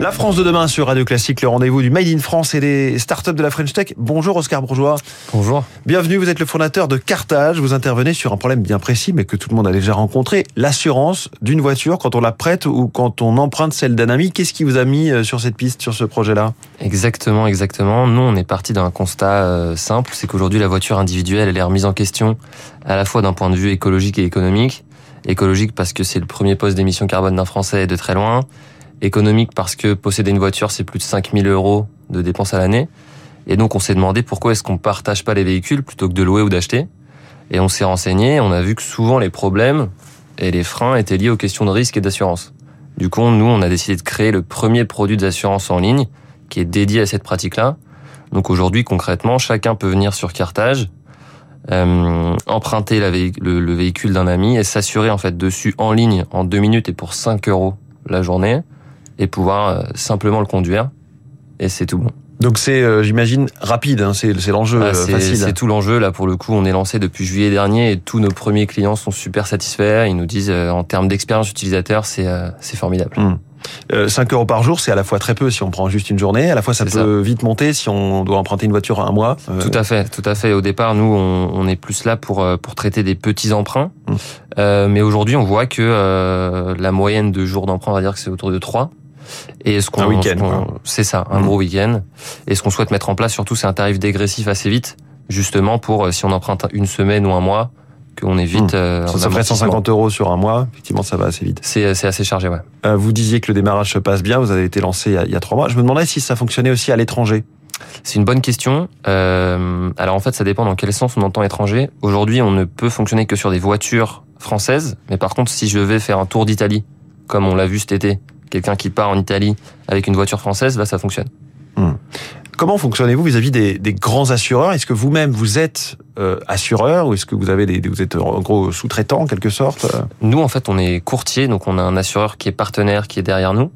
La France de demain sur Radio Classique, le rendez-vous du Made in France et des startups de la French Tech. Bonjour Oscar Bourgeois. Bonjour. Bienvenue, vous êtes le fondateur de Cartage. Vous intervenez sur un problème bien précis, mais que tout le monde a déjà rencontré, l'assurance d'une voiture quand on la prête ou quand on emprunte celle d'un ami. Qu'est-ce qui vous a mis euh, sur cette piste, sur ce projet-là? Exactement, exactement. Nous, on est parti d'un constat euh, simple, c'est qu'aujourd'hui, la voiture individuelle, elle est remise en question à la fois d'un point de vue écologique et économique. Écologique parce que c'est le premier poste d'émission carbone d'un Français de très loin économique parce que posséder une voiture, c'est plus de 5000 euros de dépenses à l'année. Et donc, on s'est demandé pourquoi est-ce qu'on partage pas les véhicules plutôt que de louer ou d'acheter. Et on s'est renseigné, on a vu que souvent les problèmes et les freins étaient liés aux questions de risque et d'assurance. Du coup, nous, on a décidé de créer le premier produit d'assurance en ligne qui est dédié à cette pratique-là. Donc aujourd'hui, concrètement, chacun peut venir sur Cartage, euh, emprunter le, véhicule d'un ami et s'assurer en fait dessus en ligne en deux minutes et pour 5 euros la journée et pouvoir euh, simplement le conduire. Et c'est tout bon. Donc c'est, euh, j'imagine, rapide, hein, c'est, l'enjeu ah, euh, facile. C'est tout l'enjeu. Là, pour le coup, on est lancé depuis juillet dernier et tous nos premiers clients sont super satisfaits. Ils nous disent, en termes d'expérience utilisateur, c'est, c'est formidable. 5 euros par jour, c'est à la fois très peu si on prend juste une journée, à la fois ça peut vite monter si on doit emprunter une voiture un mois. Tout à fait, tout à fait. Au départ, nous, on, on est plus là pour pour traiter des petits emprunts, mmh. euh, mais aujourd'hui, on voit que la moyenne de jours d'emprunt, on va dire que c'est autour de 3. Et ce qu'on, un week-end, c'est ça, un mmh. gros week-end. Et ce qu'on souhaite mettre en place, surtout, c'est un tarif dégressif assez vite, justement pour euh, si on emprunte une semaine ou un mois, qu'on est vite. Mmh. Euh, ça, ferait 150 euros sur un mois. Effectivement, ça va assez vite. C'est, c'est assez chargé, ouais. Euh, vous disiez que le démarrage se passe bien. Vous avez été lancé il y, a, il y a trois mois. Je me demandais si ça fonctionnait aussi à l'étranger. C'est une bonne question. Euh, alors en fait, ça dépend dans quel sens on entend étranger. Aujourd'hui, on ne peut fonctionner que sur des voitures françaises. Mais par contre, si je vais faire un tour d'Italie, comme on l'a vu cet été, quelqu'un qui part en Italie avec une voiture française, là, ça fonctionne. Hmm. Comment fonctionnez-vous vis-à-vis des, des, grands assureurs? Est-ce que vous-même vous êtes euh, assureur ou est-ce que vous avez des, vous êtes en gros sous-traitant en quelque sorte? Nous en fait on est courtier donc on a un assureur qui est partenaire qui est derrière nous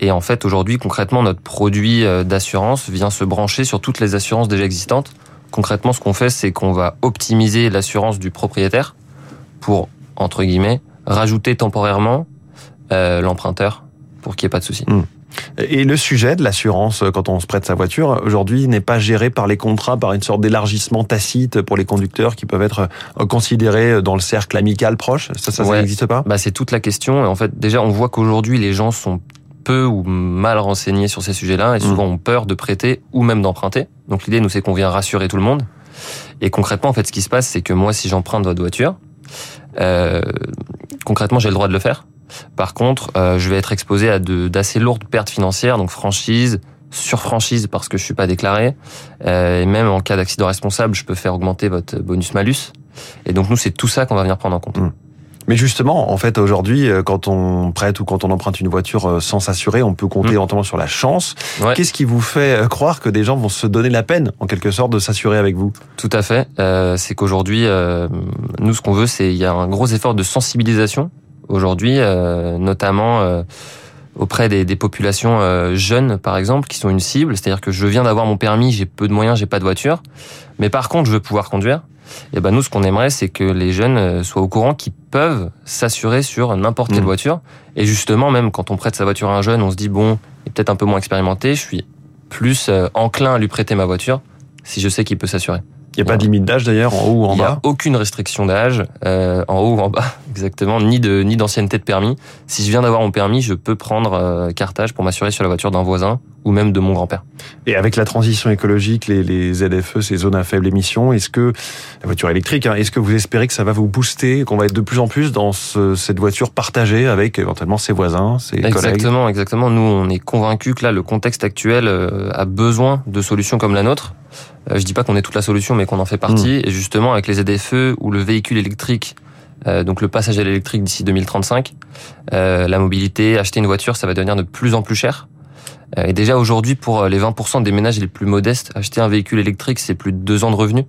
et en fait aujourd'hui concrètement notre produit euh, d'assurance vient se brancher sur toutes les assurances déjà existantes. Concrètement ce qu'on fait c'est qu'on va optimiser l'assurance du propriétaire pour entre guillemets rajouter temporairement euh, l'emprunteur pour qu'il n'y ait pas de souci. Hmm. Et le sujet de l'assurance euh, quand on se prête sa voiture aujourd'hui n'est pas géré par les contrats, par une sorte d'élargissement tacite pour les conducteurs qui peuvent être euh, considérés dans le cercle amical proche. Ça, ça, n'existe pas? Bah c'est toute la question. En fait, déjà, on voit qu'aujourd'hui les gens sont peu ou mal renseignés sur ces sujets-là et souvent hmm. ont peur de prêter ou même d'emprunter. Donc l'idée, nous, c'est qu'on vient rassurer tout le monde. Et concrètement, en fait, ce qui se passe, c'est que moi, si j'emprunte votre voiture, euh, concrètement, j'ai le droit de le faire. Par contre, euh, je vais être exposé à d'assez lourdes pertes financières, donc franchise, surfranchise parce que je suis pas déclaré, euh, et même en cas d'accident responsable, je peux faire augmenter votre bonus-malus. Et donc nous, c'est tout ça qu'on va venir prendre en compte. Mmh. Mais justement, en fait, aujourd'hui, euh, quand on prête ou quand on emprunte une voiture sans s'assurer, on peut compter mmh. sur la chance. Qu'est-ce qui vous fait croire que des gens vont se donner la peine, en quelque sorte, de s'assurer avec vous? Tout à fait. Euh, c'est qu'aujourd'hui, nous, ce qu'on veut, c'est il y a un gros effort de sensibilisation aujourd'hui, euh, notamment euh, auprès des, des populations euh, jeunes, par exemple, qui sont une cible. C'est-à-dire que je viens d'avoir mon permis, j'ai peu de moyens, j'ai pas de voiture, mais par contre, je veux pouvoir conduire. Et ben nous, ce qu'on aimerait, c'est que les jeunes soient au courant qu'ils peuvent s'assurer sur n'importe quelle mmh. voiture. Et justement, même quand on prête sa voiture à un jeune, on se dit bon, il est peut-être un peu moins expérimenté, je suis plus enclin à lui prêter ma voiture si je sais qu'il peut s'assurer. Il n'y a pas de limite d'âge d'ailleurs, en haut ou en bas Il n'y a aucune restriction d'âge, euh, en haut ou en bas, exactement, ni de ni d'ancienneté de permis. Si je viens d'avoir mon permis, je peux prendre euh, cartage pour m'assurer sur la voiture d'un voisin ou même de mon grand-père. Et avec la transition écologique, les, les ZFE, ces zones à faible émission, est-ce que la voiture électrique, hein, est-ce que vous espérez que ça va vous booster, qu'on va être de plus en plus dans ce, cette voiture partagée avec éventuellement ses voisins, ses exactement, collègues? Exactement, exactement. Nous, on est convaincus que là, le contexte actuel euh, a besoin de solutions comme la nôtre. Euh, je dis pas qu'on est toute la solution, mais qu'on en fait partie. Hmm. Et justement, avec les ZFE ou le véhicule électrique, euh, donc le passage à l'électrique d'ici 2035, euh, la mobilité, acheter une voiture, ça va devenir de plus en plus cher. et déjà aujourd'hui, pour les 20% des ménages les plus modestes, acheter un véhicule électrique, c'est plus de deux ans de revenus.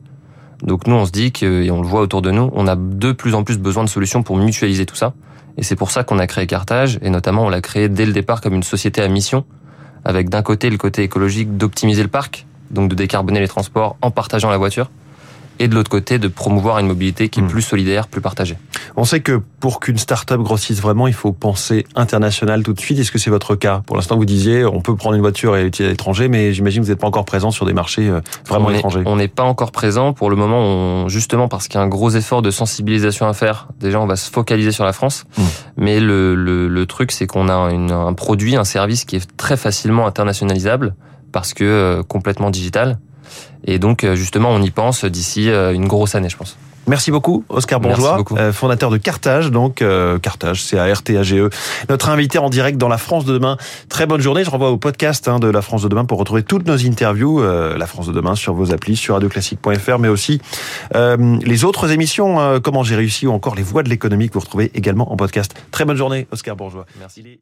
Donc nous, on se dit que, et on le voit autour de nous, on a de plus en plus besoin de solutions pour mutualiser tout ça. Et c'est pour ça qu'on a créé Cartage, et notamment on l'a créé dès le départ comme une société à mission, avec d'un côté le côté écologique d'optimiser le parc, donc de décarboner les transports en partageant la voiture, et de l'autre côté de promouvoir une mobilité qui est Hmm. plus solidaire, plus partagée. On sait que pour qu'une start-up grossisse vraiment, il faut penser international tout de suite. Est-ce que c'est votre cas? Pour l'instant, vous disiez, on peut prendre une voiture et l'utiliser à l'étranger, mais j'imagine que vous n'êtes pas encore présent sur des marchés euh, vraiment on est- étrangers. On n'est pas encore présent pour le moment, on- justement parce qu'il y a un gros effort de sensibilisation à faire. Déjà, on va se focaliser sur la France, Mm. mais le, le, le truc, c'est qu'on a une- un produit, un service qui est très facilement internationalisable parce que euh, complètement digital. Et donc, euh, justement, on y pense d'ici euh, une grosse année, je pense. Merci beaucoup, Oscar Bourgeois, beaucoup. euh, fondateur de Cartage, donc euh, Cartage, c'est A-R-T-A-G-E. E. Notre invité en direct dans La France de demain. Très bonne journée. Je renvoie au podcast hein, de La France de demain pour retrouver toutes nos interviews, euh, La France de demain, sur vos applis, sur radioclassique.fr, mais aussi euh, les autres émissions, Comment j'ai réussi ou encore Les voix de l'économie que vous retrouvez également en podcast. Très bonne journée, Oscar Bourgeois. Merci.